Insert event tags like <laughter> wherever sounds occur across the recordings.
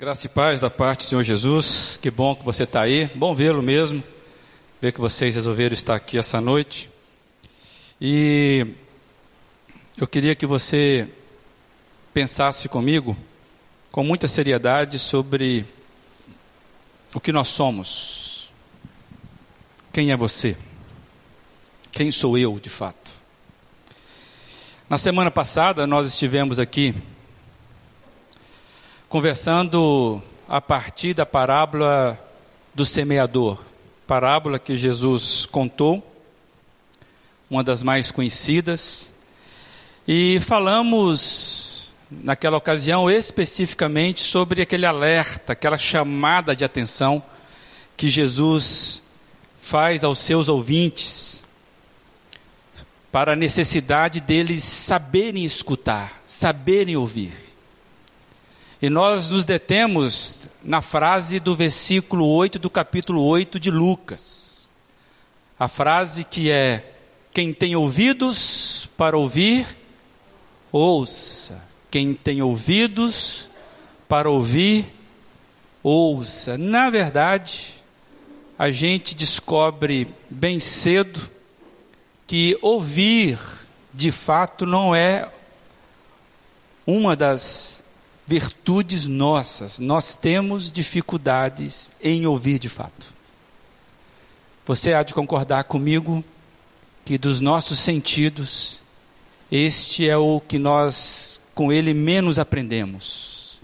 Graça e paz da parte do Senhor Jesus. Que bom que você está aí. Bom vê-lo mesmo. Ver que vocês resolveram estar aqui essa noite. E eu queria que você pensasse comigo, com muita seriedade, sobre o que nós somos. Quem é você? Quem sou eu, de fato? Na semana passada, nós estivemos aqui conversando a partir da parábola do semeador, parábola que Jesus contou, uma das mais conhecidas, e falamos naquela ocasião especificamente sobre aquele alerta, aquela chamada de atenção que Jesus faz aos seus ouvintes para a necessidade deles saberem escutar, saberem ouvir. E nós nos detemos na frase do versículo 8 do capítulo 8 de Lucas. A frase que é: Quem tem ouvidos para ouvir, ouça. Quem tem ouvidos para ouvir, ouça. Na verdade, a gente descobre bem cedo que ouvir, de fato, não é uma das virtudes nossas, nós temos dificuldades em ouvir de fato. Você há de concordar comigo que dos nossos sentidos, este é o que nós com ele menos aprendemos.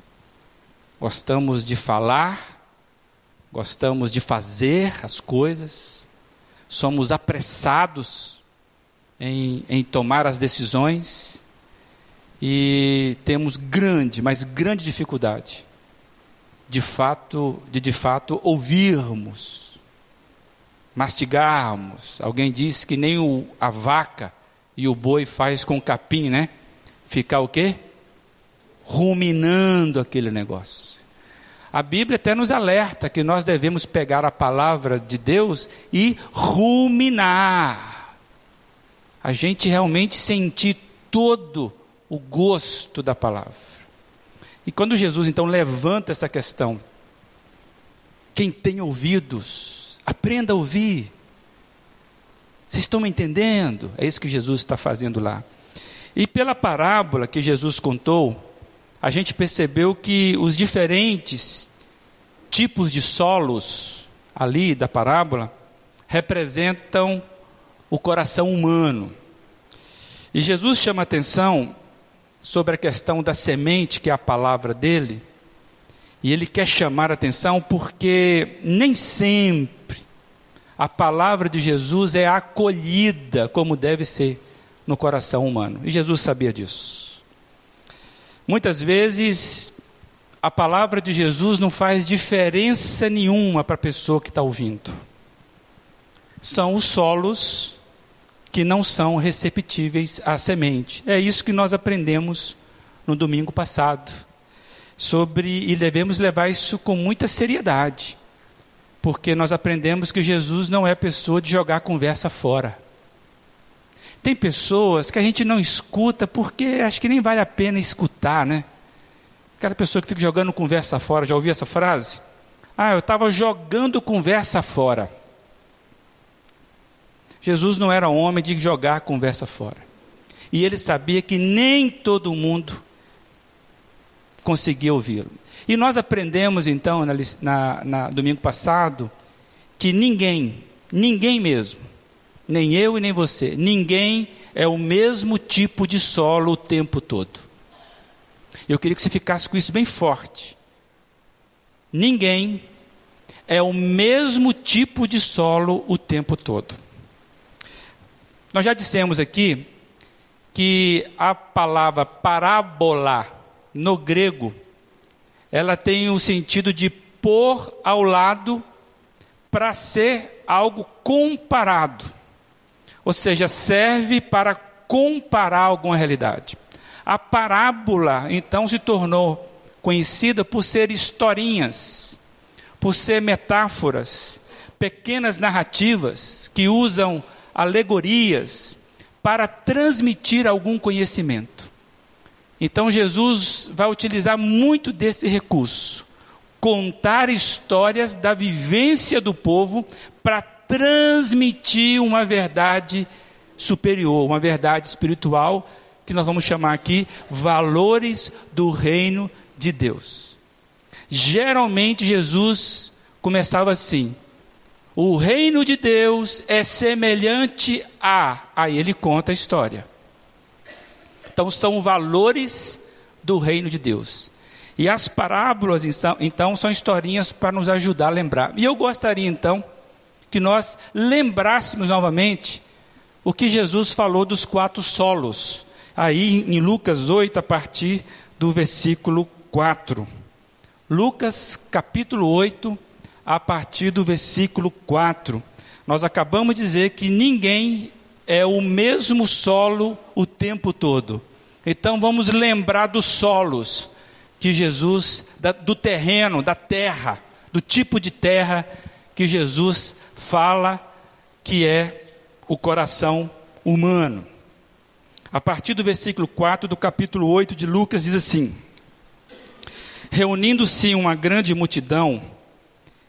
Gostamos de falar, gostamos de fazer as coisas, somos apressados em, em tomar as decisões e temos grande, mas grande dificuldade de fato, de de fato ouvirmos, mastigarmos. Alguém disse que nem o, a vaca e o boi faz com o capim, né? Ficar o quê? Ruminando aquele negócio. A Bíblia até nos alerta que nós devemos pegar a palavra de Deus e ruminar. A gente realmente sentir todo o gosto da palavra. E quando Jesus então levanta essa questão, quem tem ouvidos, aprenda a ouvir. Vocês estão me entendendo? É isso que Jesus está fazendo lá. E pela parábola que Jesus contou, a gente percebeu que os diferentes tipos de solos ali da parábola representam o coração humano. E Jesus chama atenção sobre a questão da semente, que é a palavra dele, e ele quer chamar a atenção porque nem sempre a palavra de Jesus é acolhida como deve ser no coração humano. E Jesus sabia disso. Muitas vezes a palavra de Jesus não faz diferença nenhuma para a pessoa que está ouvindo. São os solos que não são receptíveis à semente. É isso que nós aprendemos no domingo passado. Sobre e devemos levar isso com muita seriedade. Porque nós aprendemos que Jesus não é pessoa de jogar conversa fora. Tem pessoas que a gente não escuta porque acho que nem vale a pena escutar, né? Aquela pessoa que fica jogando conversa fora, já ouviu essa frase? Ah, eu estava jogando conversa fora. Jesus não era homem de jogar a conversa fora. E ele sabia que nem todo mundo conseguia ouvi-lo. E nós aprendemos então, na, na, na, domingo passado, que ninguém, ninguém mesmo, nem eu e nem você, ninguém é o mesmo tipo de solo o tempo todo. Eu queria que você ficasse com isso bem forte. Ninguém é o mesmo tipo de solo o tempo todo. Nós já dissemos aqui que a palavra parábola no grego ela tem o sentido de pôr ao lado para ser algo comparado. Ou seja, serve para comparar alguma realidade. A parábola então se tornou conhecida por ser historinhas, por ser metáforas, pequenas narrativas que usam alegorias para transmitir algum conhecimento. Então Jesus vai utilizar muito desse recurso, contar histórias da vivência do povo para transmitir uma verdade superior, uma verdade espiritual, que nós vamos chamar aqui valores do reino de Deus. Geralmente Jesus começava assim: o reino de Deus é semelhante a. Aí ele conta a história. Então são valores do reino de Deus. E as parábolas, então, são historinhas para nos ajudar a lembrar. E eu gostaria, então, que nós lembrássemos novamente o que Jesus falou dos quatro solos. Aí em Lucas 8, a partir do versículo 4. Lucas capítulo 8, a partir do versículo 4. Nós acabamos de dizer que ninguém é o mesmo solo o tempo todo. Então vamos lembrar dos solos que Jesus, do terreno, da terra, do tipo de terra que Jesus fala que é o coração humano. A partir do versículo 4 do capítulo 8 de Lucas diz assim: Reunindo-se uma grande multidão,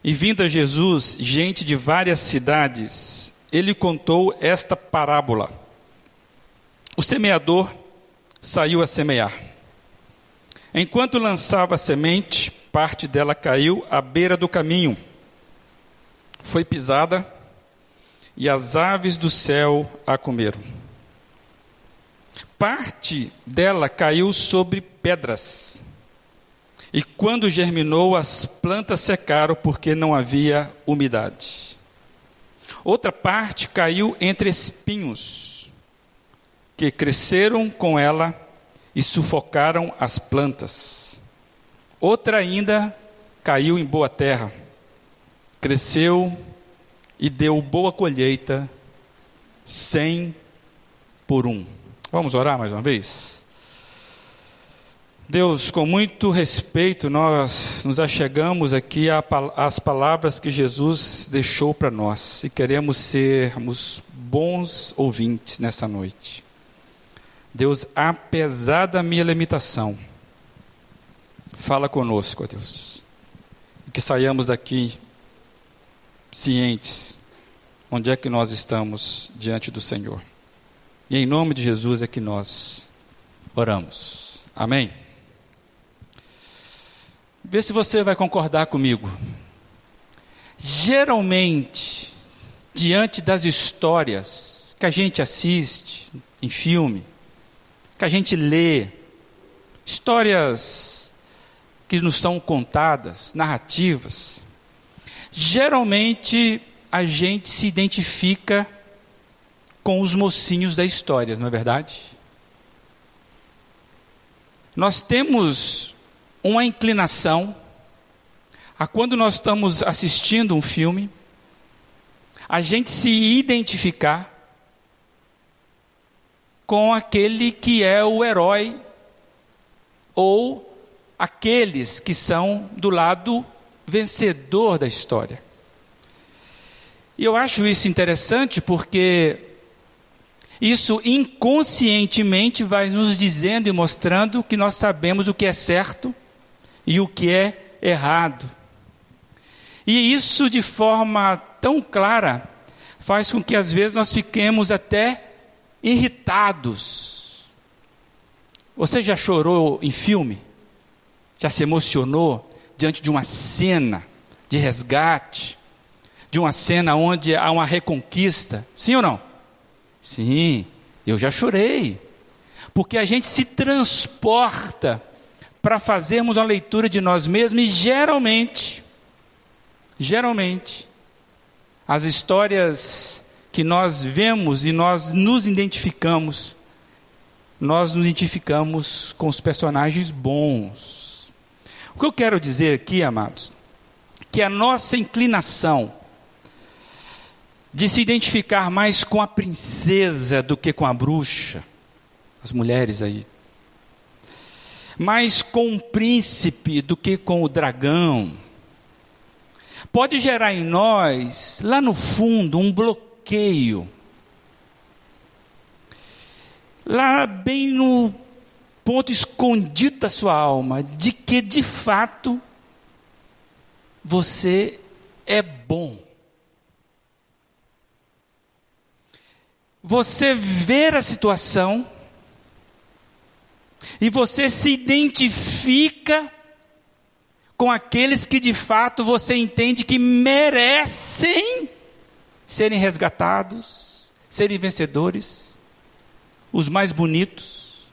e vindo a Jesus gente de várias cidades, ele contou esta parábola. O semeador saiu a semear. Enquanto lançava a semente, parte dela caiu à beira do caminho. Foi pisada e as aves do céu a comeram. Parte dela caiu sobre pedras e quando germinou, as plantas secaram porque não havia umidade. Outra parte caiu entre espinhos, que cresceram com ela e sufocaram as plantas. Outra ainda caiu em boa terra, cresceu e deu boa colheita, cem por um. Vamos orar mais uma vez? Deus, com muito respeito, nós nos achegamos aqui às palavras que Jesus deixou para nós e queremos sermos bons ouvintes nessa noite. Deus, apesar da minha limitação, fala conosco, Deus, e que saiamos daqui cientes onde é que nós estamos diante do Senhor. E em nome de Jesus é que nós oramos. Amém. Vê se você vai concordar comigo. Geralmente, diante das histórias que a gente assiste em filme, que a gente lê, histórias que nos são contadas, narrativas, geralmente a gente se identifica com os mocinhos da história, não é verdade? Nós temos uma inclinação a quando nós estamos assistindo um filme, a gente se identificar com aquele que é o herói ou aqueles que são do lado vencedor da história. E eu acho isso interessante porque isso inconscientemente vai nos dizendo e mostrando que nós sabemos o que é certo e o que é errado. E isso de forma tão clara faz com que às vezes nós fiquemos até irritados. Você já chorou em filme? Já se emocionou diante de uma cena de resgate? De uma cena onde há uma reconquista? Sim ou não? Sim, eu já chorei. Porque a gente se transporta para fazermos a leitura de nós mesmos e geralmente, geralmente, as histórias que nós vemos e nós nos identificamos, nós nos identificamos com os personagens bons. O que eu quero dizer aqui, amados, que a nossa inclinação de se identificar mais com a princesa do que com a bruxa, as mulheres aí, mais com o príncipe do que com o dragão. Pode gerar em nós, lá no fundo, um bloqueio. Lá bem no ponto escondido da sua alma, de que de fato você é bom. Você ver a situação e você se identifica com aqueles que de fato você entende que merecem serem resgatados, serem vencedores, os mais bonitos.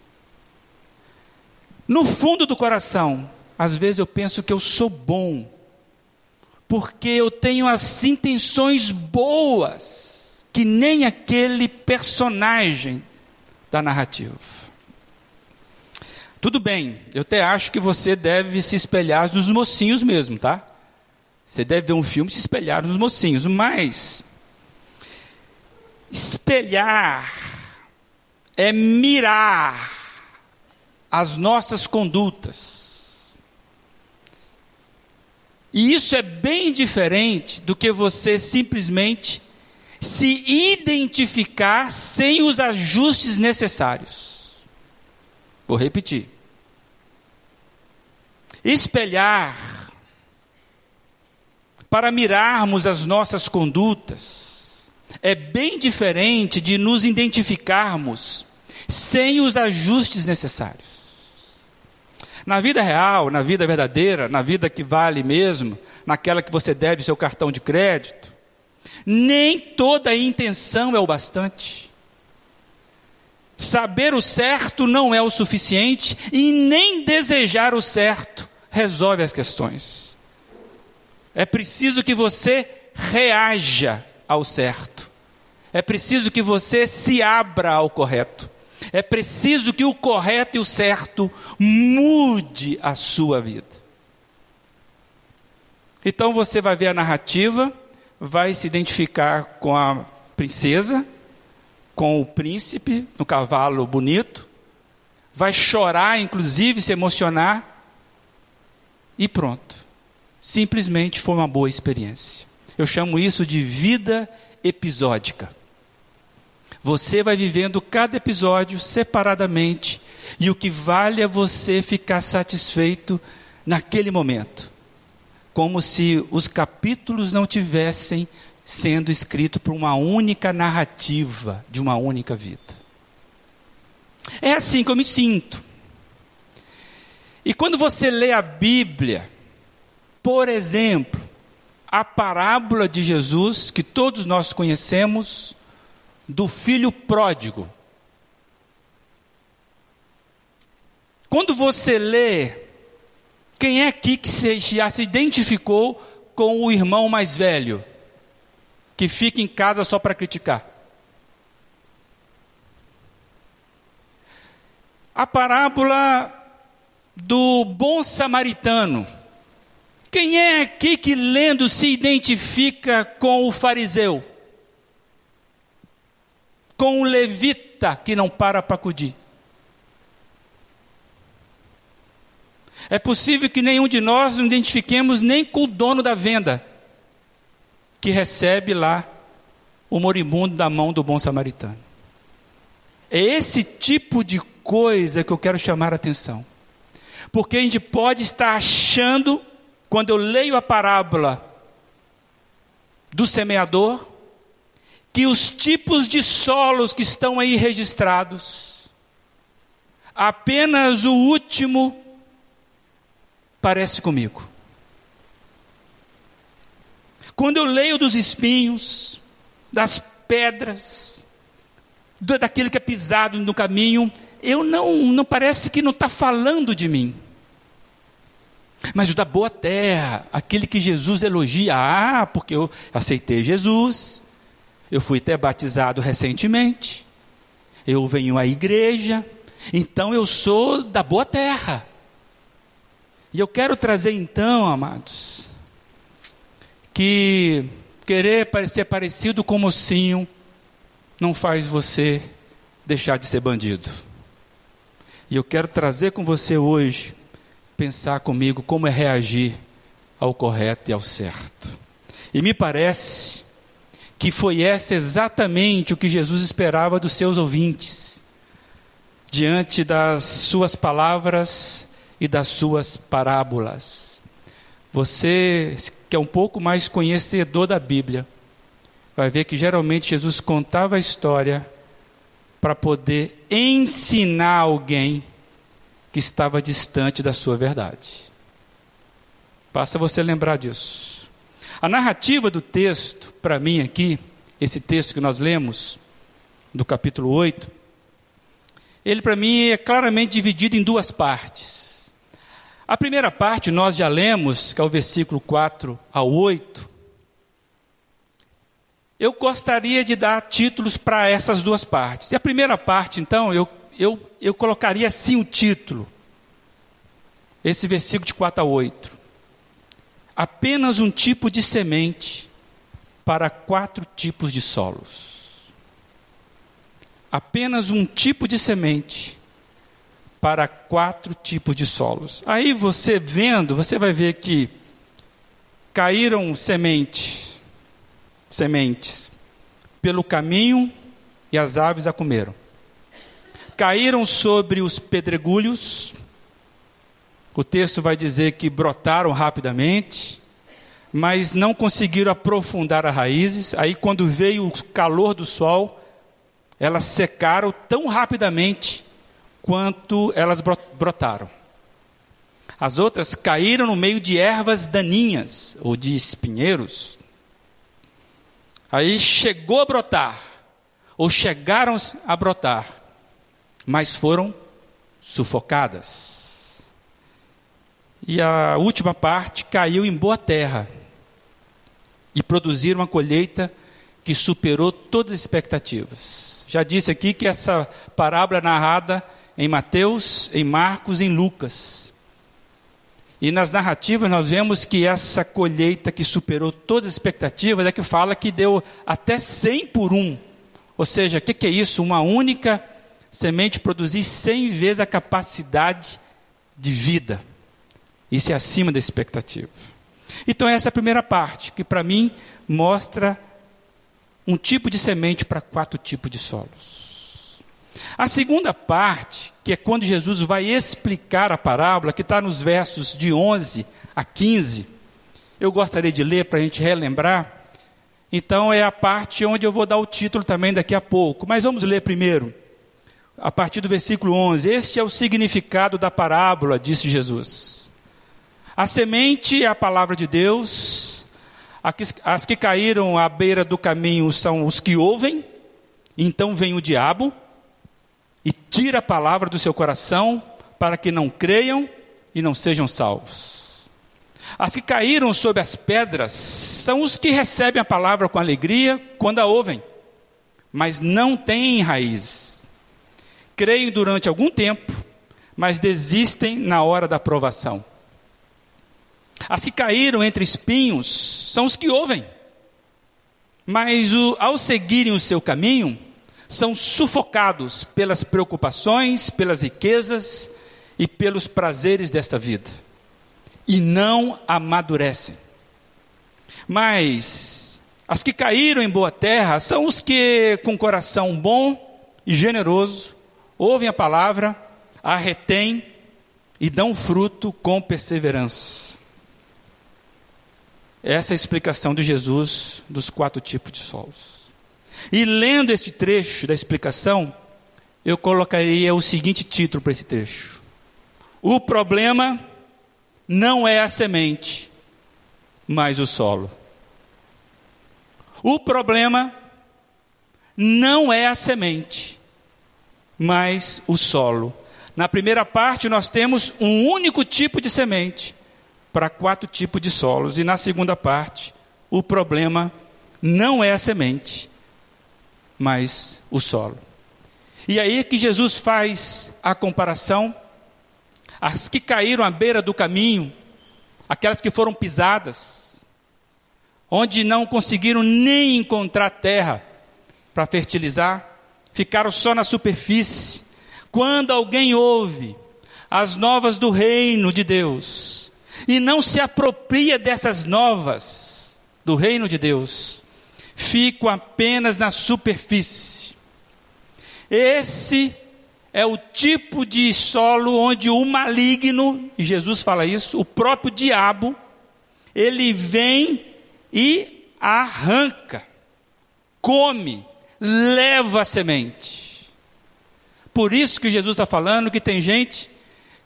No fundo do coração, às vezes eu penso que eu sou bom, porque eu tenho as intenções boas, que nem aquele personagem da narrativa. Tudo bem, eu até acho que você deve se espelhar nos mocinhos mesmo, tá? Você deve ver um filme e se espelhar nos mocinhos, mas espelhar é mirar as nossas condutas. E isso é bem diferente do que você simplesmente se identificar sem os ajustes necessários. Vou repetir espelhar, para mirarmos as nossas condutas, é bem diferente de nos identificarmos sem os ajustes necessários. Na vida real, na vida verdadeira, na vida que vale mesmo, naquela que você deve seu cartão de crédito, nem toda intenção é o bastante. Saber o certo não é o suficiente e nem desejar o certo resolve as questões. É preciso que você reaja ao certo. É preciso que você se abra ao correto. É preciso que o correto e o certo mude a sua vida. Então você vai ver a narrativa, vai se identificar com a princesa, com o príncipe no cavalo bonito, vai chorar, inclusive se emocionar, e pronto. Simplesmente foi uma boa experiência. Eu chamo isso de vida episódica. Você vai vivendo cada episódio separadamente, e o que vale é você ficar satisfeito naquele momento, como se os capítulos não tivessem sendo escritos por uma única narrativa de uma única vida. É assim que eu me sinto. E quando você lê a Bíblia, por exemplo, a parábola de Jesus, que todos nós conhecemos, do filho pródigo. Quando você lê, quem é aqui que já se identificou com o irmão mais velho, que fica em casa só para criticar? A parábola do bom samaritano. Quem é aqui que lendo se identifica com o fariseu? Com o levita que não para para acudir? É possível que nenhum de nós nos identifiquemos nem com o dono da venda, que recebe lá o moribundo da mão do bom samaritano. É esse tipo de coisa que eu quero chamar a atenção. Porque a gente pode estar achando, quando eu leio a parábola do semeador, que os tipos de solos que estão aí registrados, apenas o último parece comigo. Quando eu leio dos espinhos, das pedras, daquilo que é pisado no caminho, eu não, não parece que não está falando de mim. Mas o da boa terra, aquele que Jesus elogia, ah, porque eu aceitei Jesus, eu fui até batizado recentemente, eu venho à igreja, então eu sou da boa terra. E eu quero trazer então, amados, que querer ser parecido com o mocinho não faz você deixar de ser bandido. E eu quero trazer com você hoje pensar comigo como é reagir ao correto e ao certo. E me parece que foi essa exatamente o que Jesus esperava dos seus ouvintes, diante das suas palavras e das suas parábolas. Você que é um pouco mais conhecedor da Bíblia, vai ver que geralmente Jesus contava a história para poder ensinar alguém que estava distante da sua verdade. Basta você lembrar disso. A narrativa do texto, para mim aqui, esse texto que nós lemos, do capítulo 8, ele para mim é claramente dividido em duas partes. A primeira parte nós já lemos, que é o versículo 4 ao 8. Eu gostaria de dar títulos para essas duas partes. E a primeira parte, então, eu, eu, eu colocaria assim o título. Esse versículo de 4 a 8. Apenas um tipo de semente para quatro tipos de solos apenas um tipo de semente para quatro tipos de solos. Aí você vendo, você vai ver que caíram sementes, sementes pelo caminho e as aves a comeram. Caíram sobre os pedregulhos. O texto vai dizer que brotaram rapidamente, mas não conseguiram aprofundar as raízes. Aí quando veio o calor do sol, elas secaram tão rapidamente quanto elas brotaram. As outras caíram no meio de ervas daninhas ou de espinheiros. Aí chegou a brotar, ou chegaram a brotar, mas foram sufocadas. E a última parte caiu em boa terra e produziram uma colheita que superou todas as expectativas. Já disse aqui que essa parábola é narrada em Mateus, em Marcos, em Lucas. E nas narrativas nós vemos que essa colheita que superou todas as expectativas é que fala que deu até 100 por um. Ou seja, o que, que é isso? Uma única semente produzir 100 vezes a capacidade de vida. Isso é acima da expectativa. Então, essa é a primeira parte, que para mim mostra um tipo de semente para quatro tipos de solos. A segunda parte, que é quando Jesus vai explicar a parábola, que está nos versos de 11 a 15, eu gostaria de ler para a gente relembrar. Então, é a parte onde eu vou dar o título também daqui a pouco. Mas vamos ler primeiro, a partir do versículo 11. Este é o significado da parábola, disse Jesus. A semente é a palavra de Deus as que caíram à beira do caminho são os que ouvem, então vem o diabo e tira a palavra do seu coração para que não creiam e não sejam salvos. As que caíram sobre as pedras são os que recebem a palavra com alegria quando a ouvem, mas não têm raízes. Creem durante algum tempo, mas desistem na hora da provação. As que caíram entre espinhos são os que ouvem, mas o, ao seguirem o seu caminho, são sufocados pelas preocupações, pelas riquezas e pelos prazeres desta vida, e não amadurecem. Mas as que caíram em boa terra são os que, com coração bom e generoso, ouvem a palavra, a retêm e dão fruto com perseverança. Essa é a explicação de Jesus dos quatro tipos de solos. E lendo este trecho da explicação, eu colocaria o seguinte título para esse trecho: O problema não é a semente, mas o solo. O problema não é a semente, mas o solo. Na primeira parte, nós temos um único tipo de semente, para quatro tipos de solos. E na segunda parte, o problema não é a semente, mas o solo. E aí que Jesus faz a comparação. As que caíram à beira do caminho, aquelas que foram pisadas, onde não conseguiram nem encontrar terra para fertilizar, ficaram só na superfície. Quando alguém ouve as novas do reino de Deus, e não se apropria dessas novas do reino de Deus, ficam apenas na superfície. Esse é o tipo de solo onde o maligno, e Jesus fala isso, o próprio diabo, ele vem e arranca, come, leva a semente. Por isso que Jesus está falando que tem gente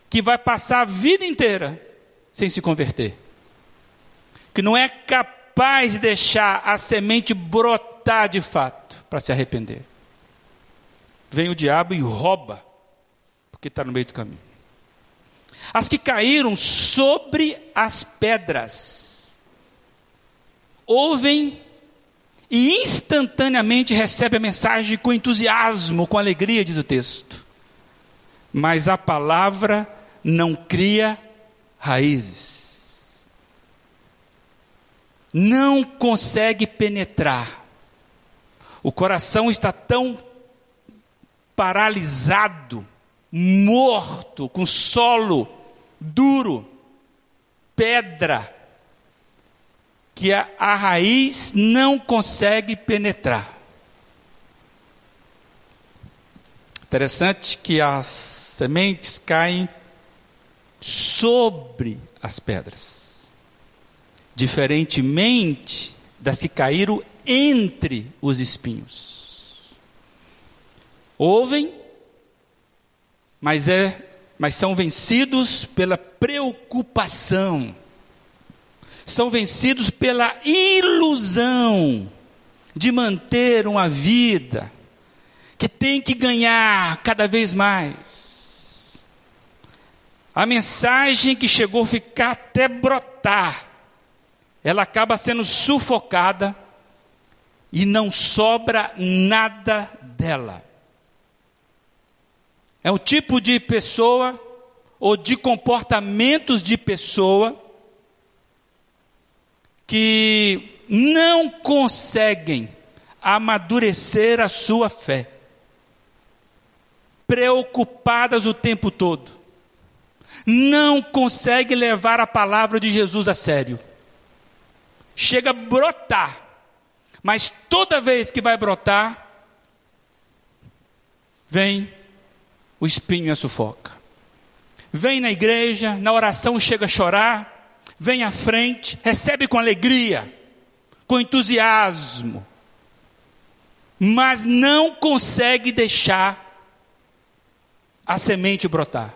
que vai passar a vida inteira sem se converter, que não é capaz de deixar a semente brotar de fato para se arrepender. Vem o diabo e rouba, porque está no meio do caminho. As que caíram sobre as pedras, ouvem e instantaneamente recebem a mensagem com entusiasmo, com alegria, diz o texto. Mas a palavra não cria raízes. Não consegue penetrar. O coração está tão paralisado, morto, com solo duro, pedra, que a, a raiz não consegue penetrar. Interessante que as sementes caem sobre as pedras, diferentemente das que caíram entre os espinhos. Ouvem, mas é mas são vencidos pela preocupação, são vencidos pela ilusão de manter uma vida que tem que ganhar cada vez mais. A mensagem que chegou a ficar até brotar, ela acaba sendo sufocada e não sobra nada dela. É um tipo de pessoa ou de comportamentos de pessoa que não conseguem amadurecer a sua fé, preocupadas o tempo todo, não conseguem levar a palavra de Jesus a sério. Chega a brotar, mas toda vez que vai brotar, vem o espinho a sufoca. Vem na igreja, na oração chega a chorar, vem à frente, recebe com alegria, com entusiasmo, mas não consegue deixar a semente brotar.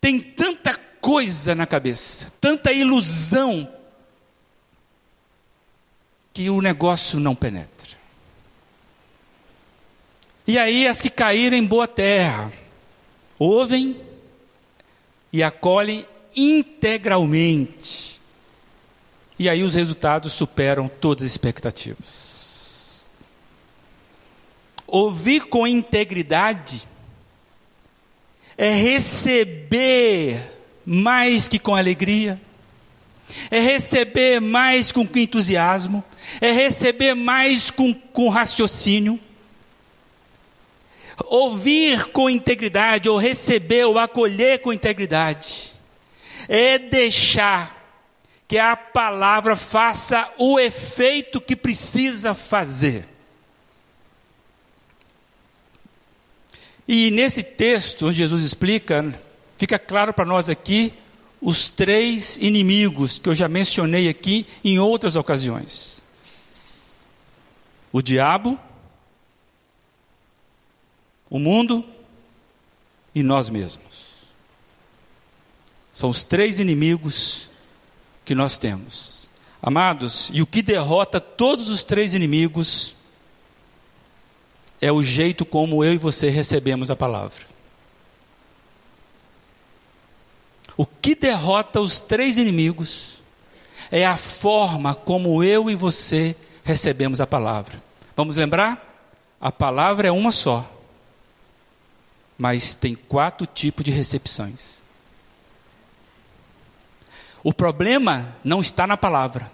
Tem tanta coisa na cabeça, tanta ilusão, que o negócio não penetra. E aí as que caíram em boa terra, ouvem e acolhem integralmente. E aí os resultados superam todas as expectativas. Ouvir com integridade é receber mais que com alegria, é receber mais com entusiasmo, é receber mais com, com raciocínio Ouvir com integridade, ou receber, ou acolher com integridade, é deixar que a palavra faça o efeito que precisa fazer. E nesse texto, onde Jesus explica, fica claro para nós aqui os três inimigos que eu já mencionei aqui em outras ocasiões: o diabo, o mundo e nós mesmos. São os três inimigos que nós temos. Amados, e o que derrota todos os três inimigos é o jeito como eu e você recebemos a palavra. O que derrota os três inimigos é a forma como eu e você recebemos a palavra. Vamos lembrar? A palavra é uma só mas tem quatro tipos de recepções. O problema não está na palavra,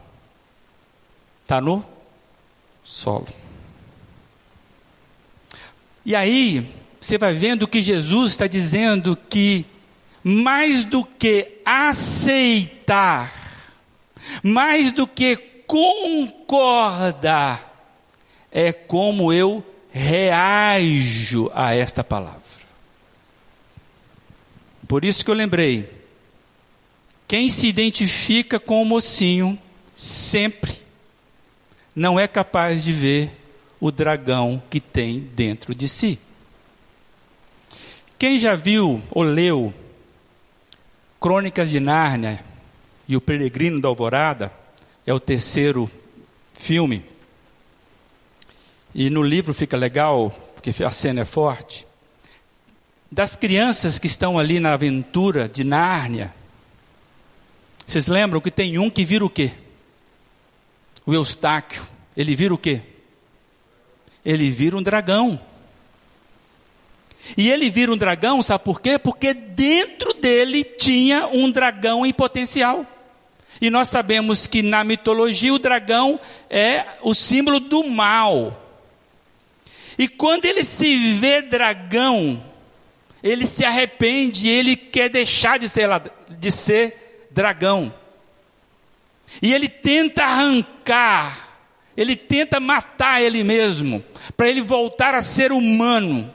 está no solo. E aí, você vai vendo que Jesus está dizendo que, mais do que aceitar, mais do que concordar, é como eu reajo a esta palavra. Por isso que eu lembrei Quem se identifica com o mocinho sempre não é capaz de ver o dragão que tem dentro de si. Quem já viu ou leu Crônicas de Nárnia e O Peregrino da Alvorada, é o terceiro filme. E no livro fica legal, porque a cena é forte. Das crianças que estão ali na aventura de Nárnia, vocês lembram que tem um que vira o quê? O Eustáquio. Ele vira o quê? Ele vira um dragão. E ele vira um dragão, sabe por quê? Porque dentro dele tinha um dragão em potencial. E nós sabemos que na mitologia o dragão é o símbolo do mal. E quando ele se vê dragão, ele se arrepende, ele quer deixar de ser, de ser dragão. E ele tenta arrancar, ele tenta matar ele mesmo, para ele voltar a ser humano.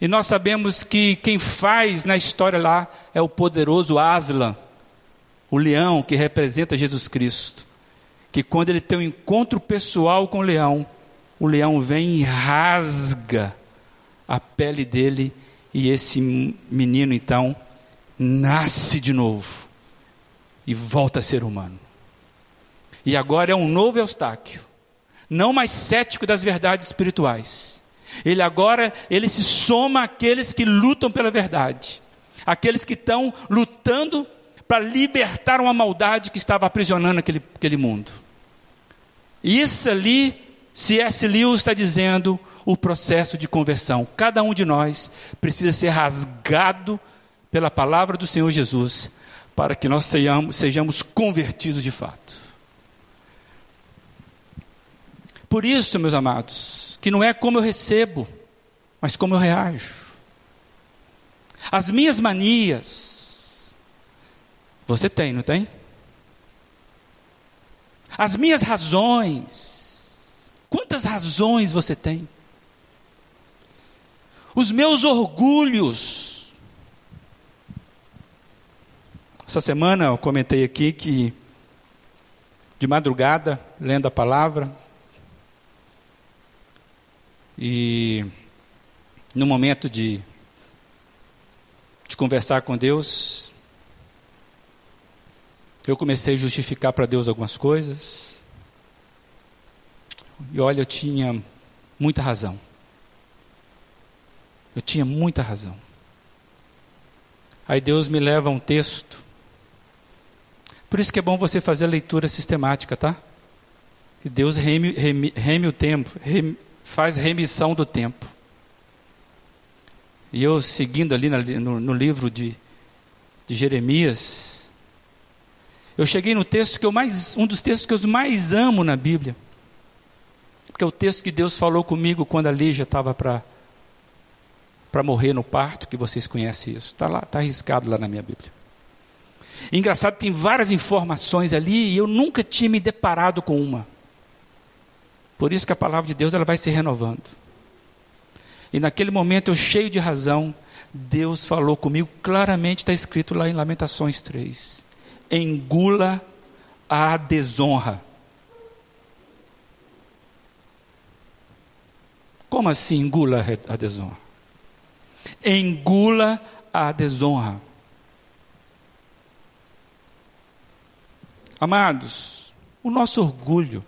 E nós sabemos que quem faz na história lá é o poderoso Aslan, o leão que representa Jesus Cristo. Que quando ele tem um encontro pessoal com o leão, o leão vem e rasga a pele dele, e esse menino então nasce de novo e volta a ser humano. E agora é um novo Eustáquio, não mais cético das verdades espirituais. Ele agora ele se soma àqueles que lutam pela verdade, aqueles que estão lutando para libertar uma maldade que estava aprisionando aquele, aquele mundo. Isso ali C.S. Lewis está dizendo o processo de conversão. Cada um de nós precisa ser rasgado pela palavra do Senhor Jesus para que nós sejamos, sejamos convertidos de fato. Por isso, meus amados, que não é como eu recebo, mas como eu reajo. As minhas manias, você tem, não tem? As minhas razões, Quantas razões você tem? Os meus orgulhos. Essa semana eu comentei aqui que, de madrugada, lendo a palavra, e no momento de, de conversar com Deus, eu comecei a justificar para Deus algumas coisas. E olha, eu tinha muita razão. Eu tinha muita razão. Aí Deus me leva a um texto. Por isso que é bom você fazer a leitura sistemática, tá? Que Deus reme, reme, reme o tempo, reme, faz remissão do tempo. E eu seguindo ali no, no livro de, de Jeremias, eu cheguei no texto que eu mais, um dos textos que eu mais amo na Bíblia porque é o texto que Deus falou comigo quando a Lígia estava para para morrer no parto, que vocês conhecem isso. Está lá, está arriscado lá na minha Bíblia. Engraçado, tem várias informações ali e eu nunca tinha me deparado com uma. Por isso que a palavra de Deus ela vai se renovando. E naquele momento, eu cheio de razão, Deus falou comigo, claramente está escrito lá em Lamentações 3. Engula a desonra. Como assim engula a desonra? Engula a desonra. Amados, o nosso orgulho,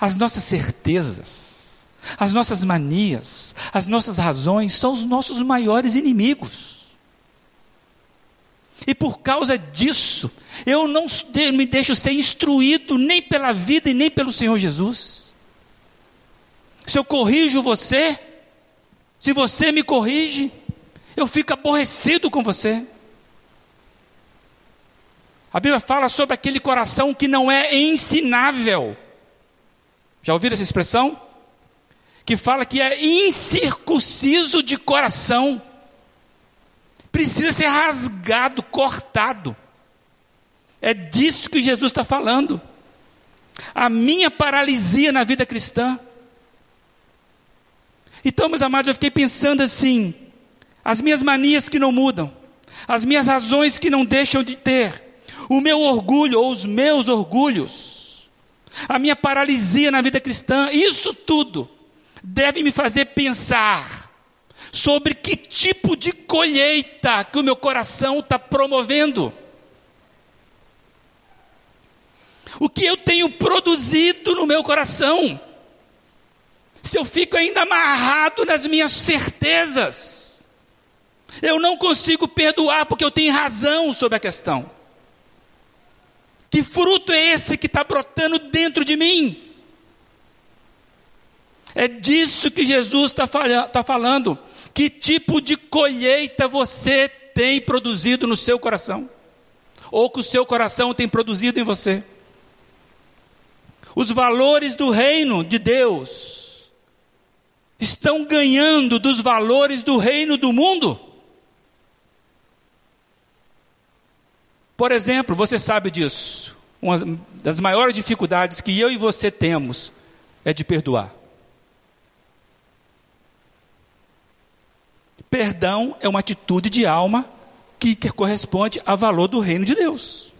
as nossas certezas, as nossas manias, as nossas razões são os nossos maiores inimigos. E por causa disso, eu não me deixo ser instruído nem pela vida e nem pelo Senhor Jesus se eu corrijo você, se você me corrige, eu fico aborrecido com você. A Bíblia fala sobre aquele coração que não é ensinável. Já ouviram essa expressão? Que fala que é incircunciso de coração. Precisa ser rasgado, cortado. É disso que Jesus está falando. A minha paralisia na vida cristã então, meus amados, eu fiquei pensando assim: as minhas manias que não mudam, as minhas razões que não deixam de ter, o meu orgulho ou os meus orgulhos, a minha paralisia na vida cristã, isso tudo deve me fazer pensar sobre que tipo de colheita que o meu coração está promovendo. O que eu tenho produzido no meu coração? Se eu fico ainda amarrado nas minhas certezas, eu não consigo perdoar porque eu tenho razão sobre a questão. Que fruto é esse que está brotando dentro de mim? É disso que Jesus está tá falando. Que tipo de colheita você tem produzido no seu coração? Ou que o seu coração tem produzido em você? Os valores do reino de Deus estão ganhando dos valores do reino do mundo? Por exemplo, você sabe disso. Uma das maiores dificuldades que eu e você temos é de perdoar. Perdão é uma atitude de alma que, que corresponde a valor do reino de Deus.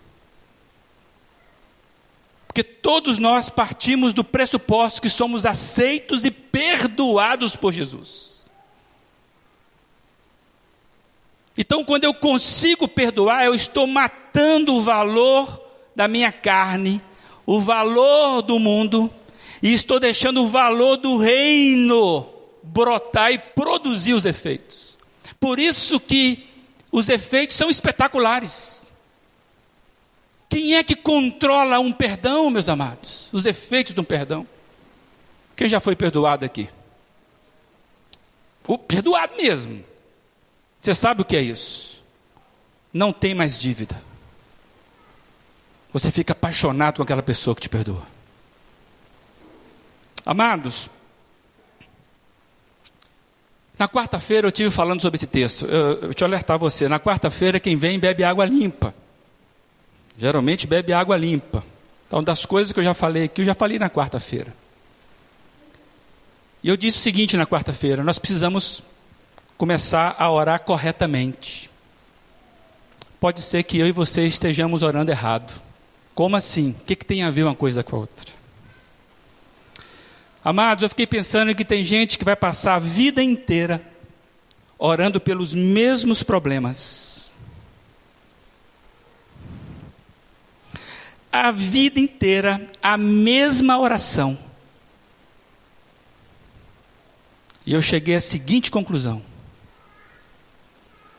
Porque todos nós partimos do pressuposto que somos aceitos e perdoados por Jesus. Então, quando eu consigo perdoar, eu estou matando o valor da minha carne, o valor do mundo, e estou deixando o valor do reino brotar e produzir os efeitos. Por isso que os efeitos são espetaculares. Quem é que controla um perdão, meus amados? Os efeitos de um perdão. Quem já foi perdoado aqui? O perdoado mesmo. Você sabe o que é isso? Não tem mais dívida. Você fica apaixonado com aquela pessoa que te perdoa. Amados, na quarta-feira eu tive falando sobre esse texto. Eu, eu te alertar você. Na quarta-feira quem vem bebe água limpa. Geralmente bebe água limpa. Então, das coisas que eu já falei aqui, eu já falei na quarta-feira. E eu disse o seguinte na quarta-feira: nós precisamos começar a orar corretamente. Pode ser que eu e você estejamos orando errado. Como assim? O que, que tem a ver uma coisa com a outra? Amados, eu fiquei pensando que tem gente que vai passar a vida inteira orando pelos mesmos problemas. A vida inteira, a mesma oração. E eu cheguei à seguinte conclusão: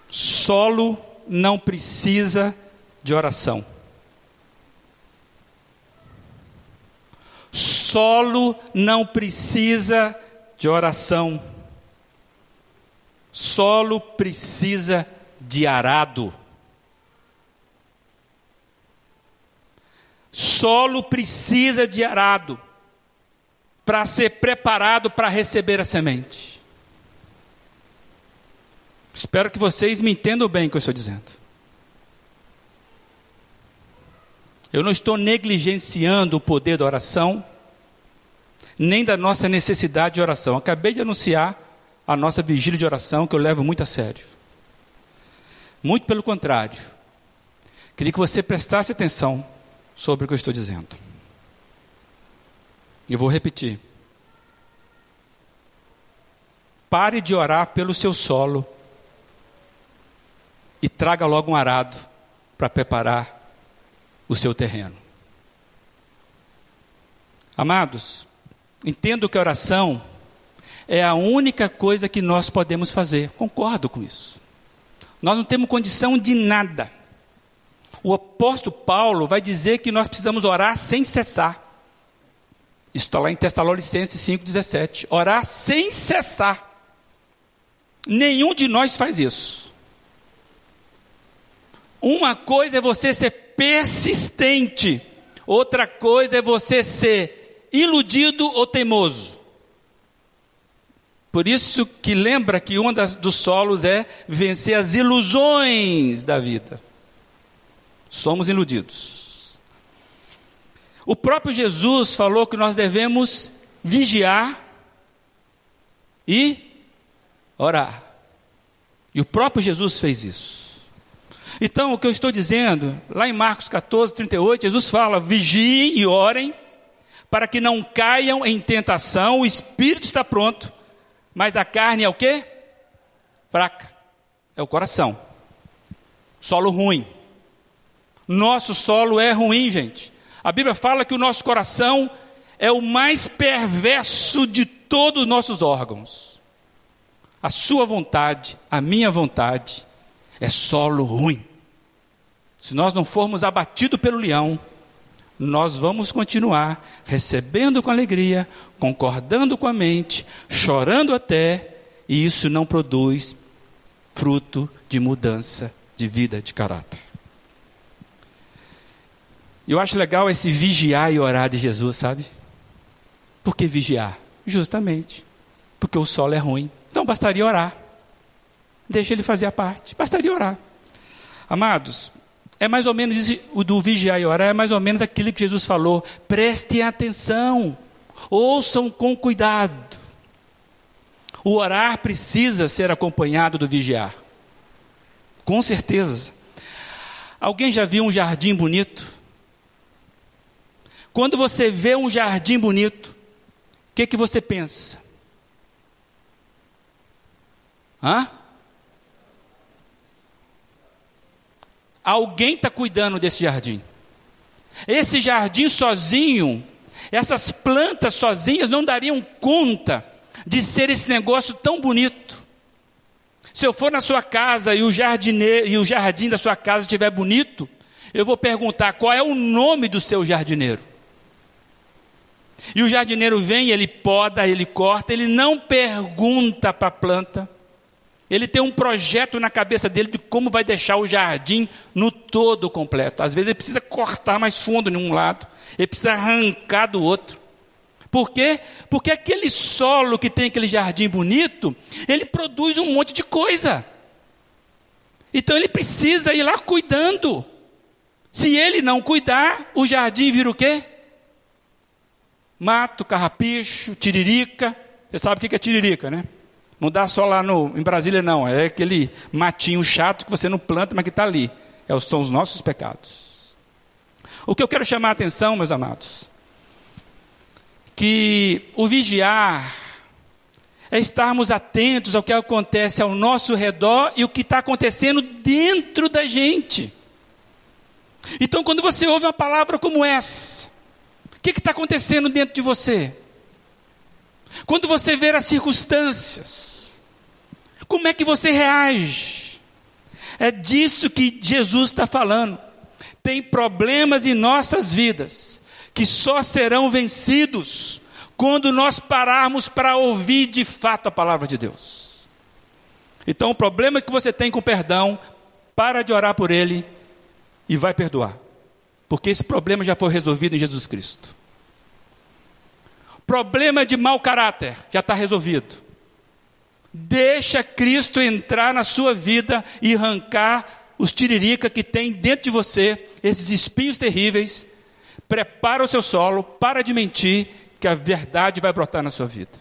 solo não precisa de oração. Solo não precisa de oração. Solo precisa de arado. Solo precisa de arado para ser preparado para receber a semente. Espero que vocês me entendam bem o que eu estou dizendo. Eu não estou negligenciando o poder da oração, nem da nossa necessidade de oração. Acabei de anunciar a nossa vigília de oração, que eu levo muito a sério. Muito pelo contrário. Queria que você prestasse atenção sobre o que eu estou dizendo. Eu vou repetir. Pare de orar pelo seu solo e traga logo um arado para preparar o seu terreno. Amados, entendo que a oração é a única coisa que nós podemos fazer. Concordo com isso. Nós não temos condição de nada. O apóstolo Paulo vai dizer que nós precisamos orar sem cessar. Isso está lá em Tessalonicenses 5,17. Orar sem cessar. Nenhum de nós faz isso. Uma coisa é você ser persistente. Outra coisa é você ser iludido ou teimoso. Por isso que lembra que um das, dos solos é vencer as ilusões da vida. Somos iludidos. O próprio Jesus falou que nós devemos vigiar e orar. E o próprio Jesus fez isso. Então, o que eu estou dizendo, lá em Marcos 14, 38, Jesus fala: vigiem e orem, para que não caiam em tentação, o espírito está pronto, mas a carne é o quê? Fraca. É o coração. Solo ruim. Nosso solo é ruim, gente. A Bíblia fala que o nosso coração é o mais perverso de todos os nossos órgãos. A sua vontade, a minha vontade, é solo ruim. Se nós não formos abatidos pelo leão, nós vamos continuar recebendo com alegria, concordando com a mente, chorando até, e isso não produz fruto de mudança de vida, de caráter. Eu acho legal esse vigiar e orar de Jesus, sabe? Por que vigiar? Justamente porque o solo é ruim. Então bastaria orar. Deixa ele fazer a parte. Bastaria orar. Amados, é mais ou menos isso, o do vigiar e orar, é mais ou menos aquilo que Jesus falou. Prestem atenção, ouçam com cuidado. O orar precisa ser acompanhado do vigiar. Com certeza. Alguém já viu um jardim bonito? Quando você vê um jardim bonito, o que, que você pensa? Hã? Alguém está cuidando desse jardim. Esse jardim sozinho, essas plantas sozinhas não dariam conta de ser esse negócio tão bonito. Se eu for na sua casa e o, e o jardim da sua casa estiver bonito, eu vou perguntar qual é o nome do seu jardineiro. E o jardineiro vem, ele poda, ele corta, ele não pergunta para a planta. Ele tem um projeto na cabeça dele de como vai deixar o jardim no todo completo. Às vezes ele precisa cortar mais fundo em um lado, ele precisa arrancar do outro. Por quê? Porque aquele solo que tem aquele jardim bonito, ele produz um monte de coisa. Então ele precisa ir lá cuidando. Se ele não cuidar, o jardim vira o quê? Mato, carrapicho, tiririca. Você sabe o que é tiririca, né? Não dá só lá no, em Brasília, não. É aquele matinho chato que você não planta, mas que está ali. É, são os nossos pecados. O que eu quero chamar a atenção, meus amados, que o vigiar é estarmos atentos ao que acontece ao nosso redor e o que está acontecendo dentro da gente. Então, quando você ouve uma palavra como essa, o que está acontecendo dentro de você? Quando você vê as circunstâncias, como é que você reage? É disso que Jesus está falando. Tem problemas em nossas vidas que só serão vencidos quando nós pararmos para ouvir de fato a palavra de Deus. Então, o problema que você tem com perdão, para de orar por ele e vai perdoar, porque esse problema já foi resolvido em Jesus Cristo. Problema de mau caráter já está resolvido. Deixa Cristo entrar na sua vida e arrancar os tiririca que tem dentro de você, esses espinhos terríveis. Prepara o seu solo, para de mentir, que a verdade vai brotar na sua vida.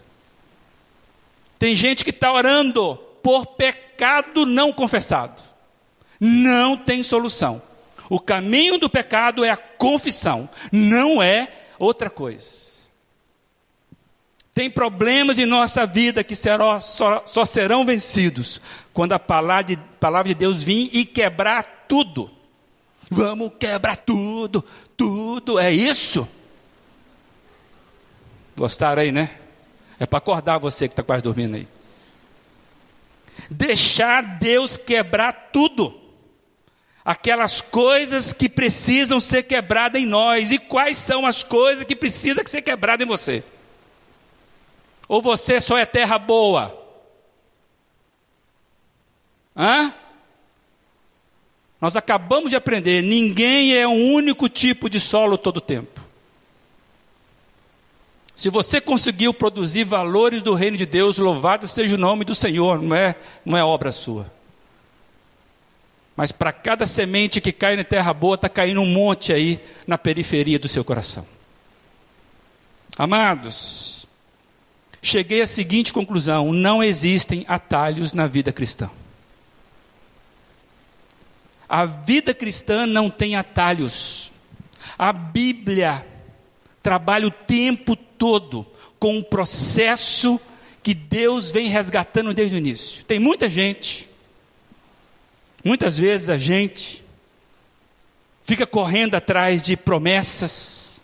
Tem gente que está orando por pecado não confessado. Não tem solução. O caminho do pecado é a confissão, não é outra coisa. Tem problemas em nossa vida que serão, só, só serão vencidos quando a palavra de, palavra de Deus vir e quebrar tudo. Vamos quebrar tudo, tudo, é isso. Gostaram aí, né? É para acordar você que está quase dormindo aí. Deixar Deus quebrar tudo. Aquelas coisas que precisam ser quebradas em nós. E quais são as coisas que precisam ser quebradas em você? Ou você só é terra boa? Hã? Nós acabamos de aprender: ninguém é um único tipo de solo todo o tempo. Se você conseguiu produzir valores do reino de Deus, louvado seja o nome do Senhor, não é, não é obra sua. Mas para cada semente que cai na terra boa, está caindo um monte aí na periferia do seu coração. Amados, cheguei à seguinte conclusão: não existem atalhos na vida cristã. A vida cristã não tem atalhos. A Bíblia trabalha o tempo todo com um processo que Deus vem resgatando desde o início. Tem muita gente, muitas vezes a gente fica correndo atrás de promessas,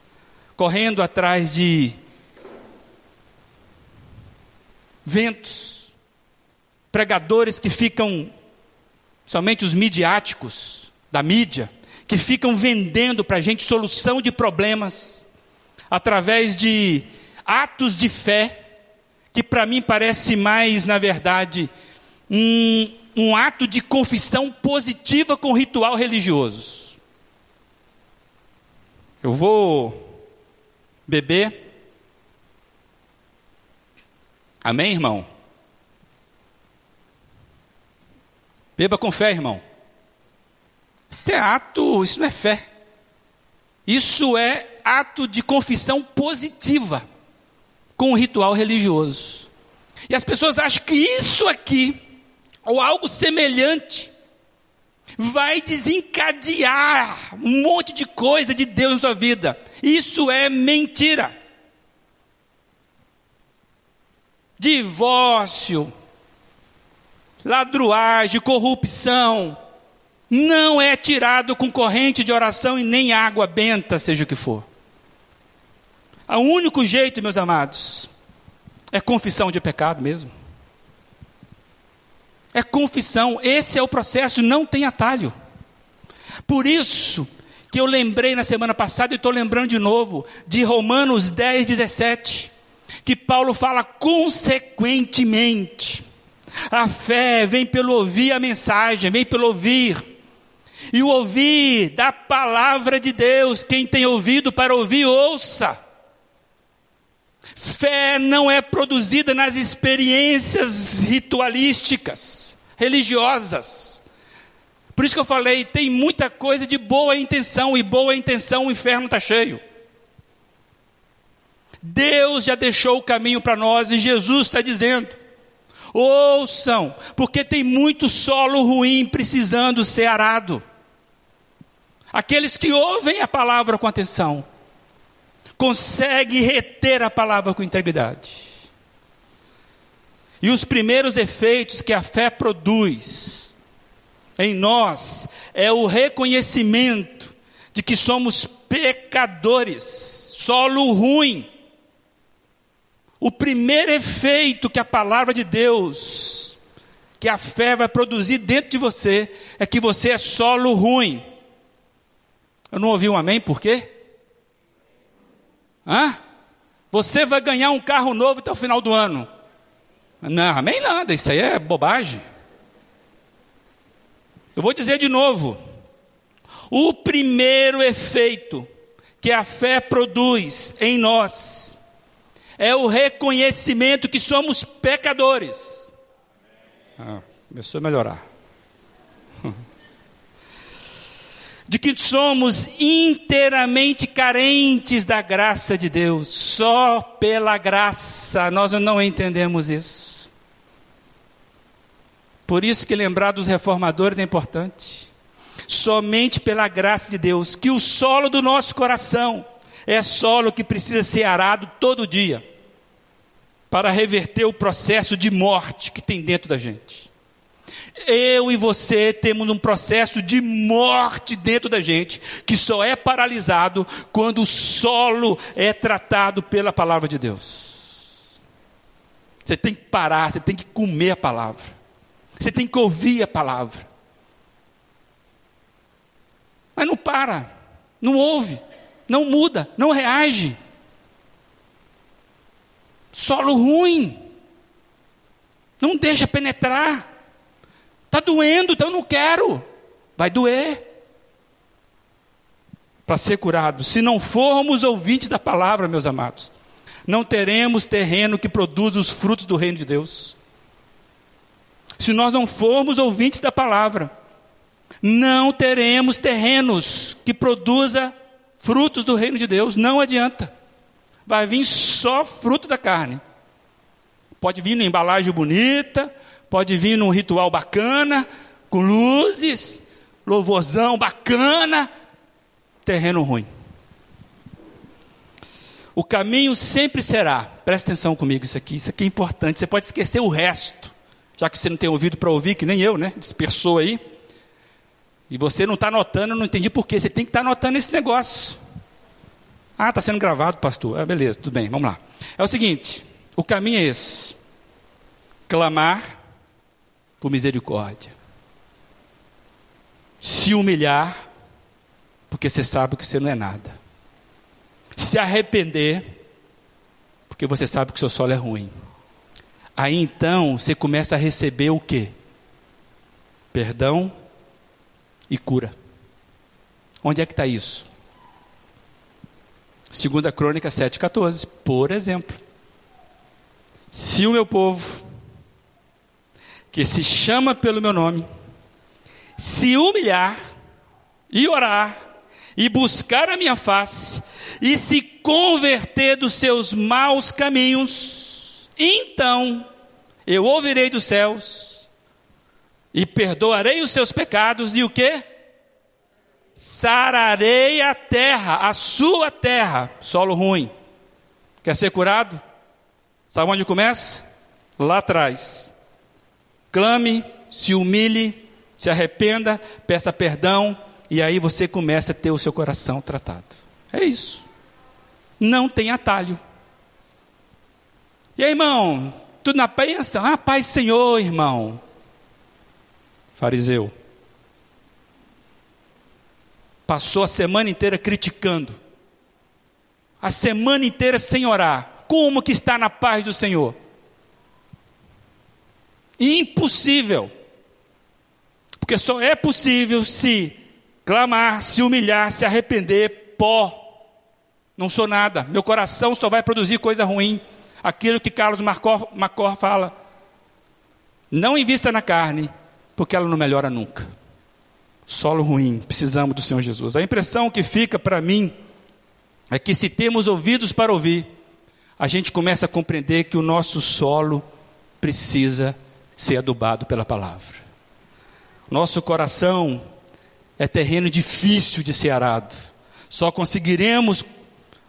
correndo atrás de ventos, pregadores que ficam, somente os midiáticos da mídia, que ficam vendendo para a gente solução de problemas, através de atos de fé, que para mim parece mais, na verdade, um, um ato de confissão positiva com ritual religioso. Eu vou beber. Amém, irmão? Beba com fé, irmão. Isso é ato, isso não é fé. Isso é ato de confissão positiva com o ritual religioso. E as pessoas acham que isso aqui, ou algo semelhante, vai desencadear um monte de coisa de Deus na sua vida. Isso é mentira. Divórcio, ladruagem, corrupção, não é tirado com corrente de oração e nem água benta, seja o que for. O único jeito, meus amados, é confissão de pecado mesmo. É confissão, esse é o processo, não tem atalho. Por isso que eu lembrei na semana passada e estou lembrando de novo, de Romanos 10, 17, que Paulo fala consequentemente. A fé vem pelo ouvir a mensagem, vem pelo ouvir. E o ouvir da palavra de Deus, quem tem ouvido para ouvir, ouça. Fé não é produzida nas experiências ritualísticas, religiosas. Por isso que eu falei, tem muita coisa de boa intenção, e boa intenção o inferno está cheio. Deus já deixou o caminho para nós, e Jesus está dizendo: ouçam, porque tem muito solo ruim precisando ser arado. Aqueles que ouvem a palavra com atenção, consegue reter a palavra com integridade. E os primeiros efeitos que a fé produz em nós é o reconhecimento de que somos pecadores, solo ruim. O primeiro efeito que a palavra de Deus, que a fé vai produzir dentro de você, é que você é solo ruim. Eu não ouvi um amém, por quê? Hã? Você vai ganhar um carro novo até o final do ano. Não, amém nada, isso aí é bobagem. Eu vou dizer de novo. O primeiro efeito que a fé produz em nós é o reconhecimento que somos pecadores. Ah, começou a melhorar. <laughs> de que somos inteiramente carentes da graça de Deus, só pela graça, nós não entendemos isso. Por isso que lembrar dos reformadores é importante. Somente pela graça de Deus, que o solo do nosso coração é solo que precisa ser arado todo dia, para reverter o processo de morte que tem dentro da gente. Eu e você temos um processo de morte dentro da gente, que só é paralisado quando o solo é tratado pela palavra de Deus. Você tem que parar, você tem que comer a palavra, você tem que ouvir a palavra. Mas não para, não ouve, não muda, não reage. Solo ruim, não deixa penetrar. Está doendo, então eu não quero. Vai doer. Para ser curado. Se não formos ouvintes da palavra, meus amados, não teremos terreno que produza os frutos do reino de Deus. Se nós não formos ouvintes da palavra, não teremos terrenos que produza frutos do reino de Deus. Não adianta. Vai vir só fruto da carne. Pode vir na embalagem bonita, pode vir num ritual bacana, com luzes, louvorzão, bacana, terreno ruim. O caminho sempre será, presta atenção comigo isso aqui, isso aqui é importante, você pode esquecer o resto, já que você não tem ouvido para ouvir, que nem eu, né? Dispersou aí. E você não está anotando, eu não entendi por quê. Você tem que estar tá anotando esse negócio. Ah, está sendo gravado, pastor. Ah, beleza, tudo bem, vamos lá. É o seguinte: o caminho é esse: clamar por misericórdia, se humilhar, porque você sabe que você não é nada se arrepender, porque você sabe que o seu solo é ruim. Aí então você começa a receber o que? Perdão e cura. Onde é que está isso? Segunda Crônica 7,14, por exemplo. Se o meu povo, que se chama pelo meu nome, se humilhar e orar, e buscar a minha face, e se converter dos seus maus caminhos, então eu ouvirei dos céus e perdoarei os seus pecados e o que? Sararei a terra, a sua terra, solo ruim. Quer ser curado? Sabe onde começa? Lá atrás. Clame, se humilhe, se arrependa, peça perdão, e aí você começa a ter o seu coração tratado. É isso. Não tem atalho. E aí, irmão, tudo na bênção? Ah, paz Senhor, irmão. Fariseu. Passou a semana inteira criticando. A semana inteira sem orar. Como que está na paz do Senhor? Impossível. Porque só é possível se clamar, se humilhar, se arrepender, pó. Não sou nada, meu coração só vai produzir coisa ruim. Aquilo que Carlos Marcor, Marcor fala. Não invista na carne, porque ela não melhora nunca. Solo ruim, precisamos do Senhor Jesus. A impressão que fica para mim é que se temos ouvidos para ouvir, a gente começa a compreender que o nosso solo precisa ser adubado pela palavra. Nosso coração é terreno difícil de ser arado. Só conseguiremos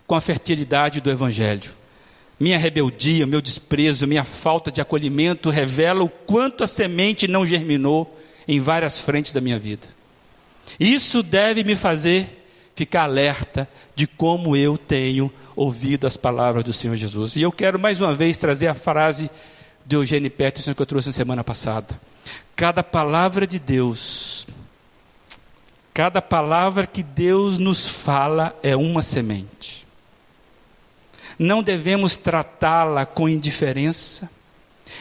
com a fertilidade do Evangelho. Minha rebeldia, meu desprezo, minha falta de acolhimento revela o quanto a semente não germinou em várias frentes da minha vida. Isso deve me fazer ficar alerta de como eu tenho ouvido as palavras do Senhor Jesus. E eu quero mais uma vez trazer a frase de Eugênio Peterson que eu trouxe na semana passada. Cada palavra de Deus Cada palavra que Deus nos fala é uma semente. Não devemos tratá-la com indiferença,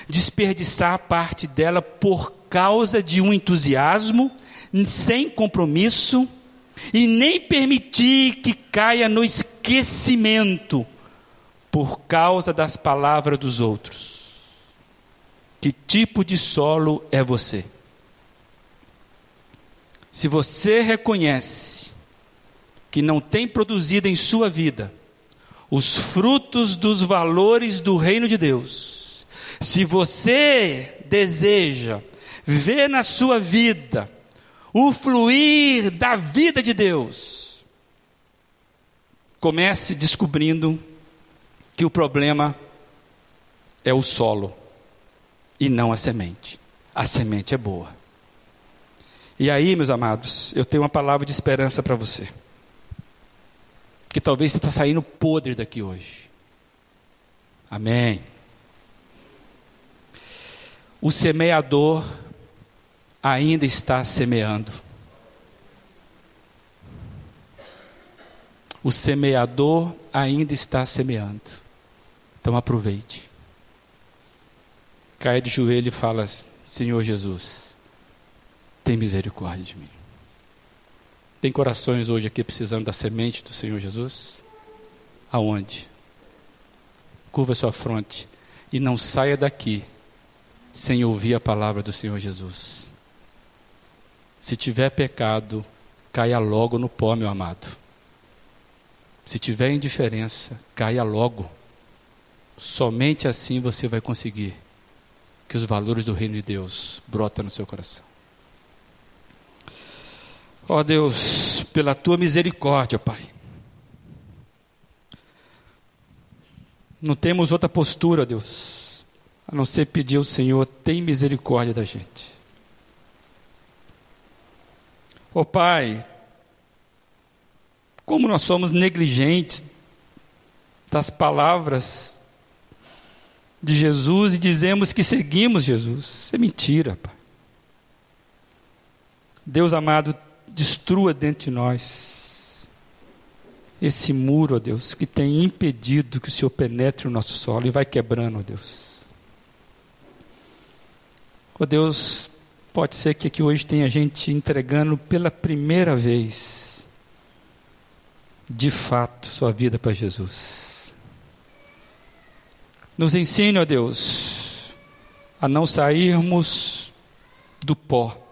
desperdiçar parte dela por causa de um entusiasmo sem compromisso e nem permitir que caia no esquecimento por causa das palavras dos outros. Que tipo de solo é você? Se você reconhece que não tem produzido em sua vida os frutos dos valores do reino de Deus, se você deseja ver na sua vida o fluir da vida de Deus, comece descobrindo que o problema é o solo e não a semente. A semente é boa. E aí, meus amados, eu tenho uma palavra de esperança para você. Que talvez você está saindo podre daqui hoje. Amém. O semeador ainda está semeando. O semeador ainda está semeando. Então aproveite. Caia de joelho e fala: Senhor Jesus tem misericórdia de mim. Tem corações hoje aqui precisando da semente do Senhor Jesus? Aonde? Curva sua fronte e não saia daqui sem ouvir a palavra do Senhor Jesus. Se tiver pecado, caia logo no pó, meu amado. Se tiver indiferença, caia logo. Somente assim você vai conseguir que os valores do reino de Deus brotem no seu coração. Ó Deus, pela tua misericórdia, Pai. Não temos outra postura, Deus, a não ser pedir ao Senhor, tem misericórdia da gente. Ó Pai, como nós somos negligentes das palavras de Jesus e dizemos que seguimos Jesus. Isso é mentira, Pai. Deus amado, destrua dentro de nós esse muro, ó Deus, que tem impedido que o Senhor penetre o nosso solo e vai quebrando, ó Deus. Ó Deus, pode ser que aqui hoje tenha gente entregando pela primeira vez, de fato, sua vida para Jesus. Nos ensine, ó Deus, a não sairmos do pó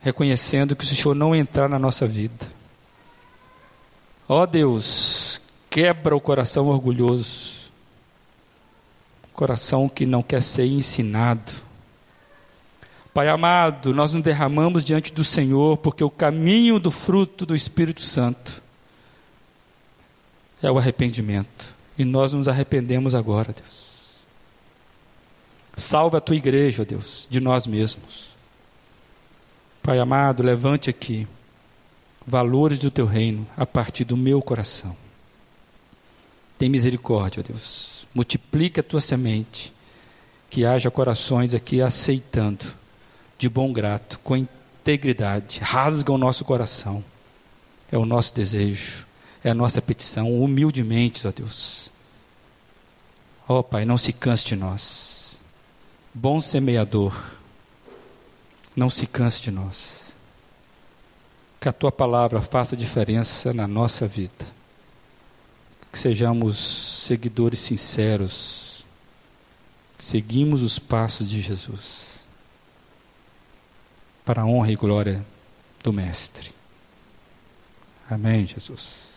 reconhecendo que se o Senhor não entrar na nossa vida, ó Deus, quebra o coração orgulhoso, coração que não quer ser ensinado. Pai amado, nós nos derramamos diante do Senhor porque o caminho do fruto do Espírito Santo é o arrependimento. E nós nos arrependemos agora, Deus. Salva a tua igreja, Deus, de nós mesmos. Pai amado, levante aqui valores do teu reino a partir do meu coração. Tem misericórdia, Deus. Multiplique a tua semente, que haja corações aqui aceitando, de bom grato, com integridade. Rasga o nosso coração. É o nosso desejo, é a nossa petição, humildemente, ó Deus. Ó Pai, não se canse de nós. Bom semeador não se canse de nós. Que a tua palavra faça diferença na nossa vida. Que sejamos seguidores sinceros. Que seguimos os passos de Jesus. Para a honra e glória do Mestre. Amém, Jesus.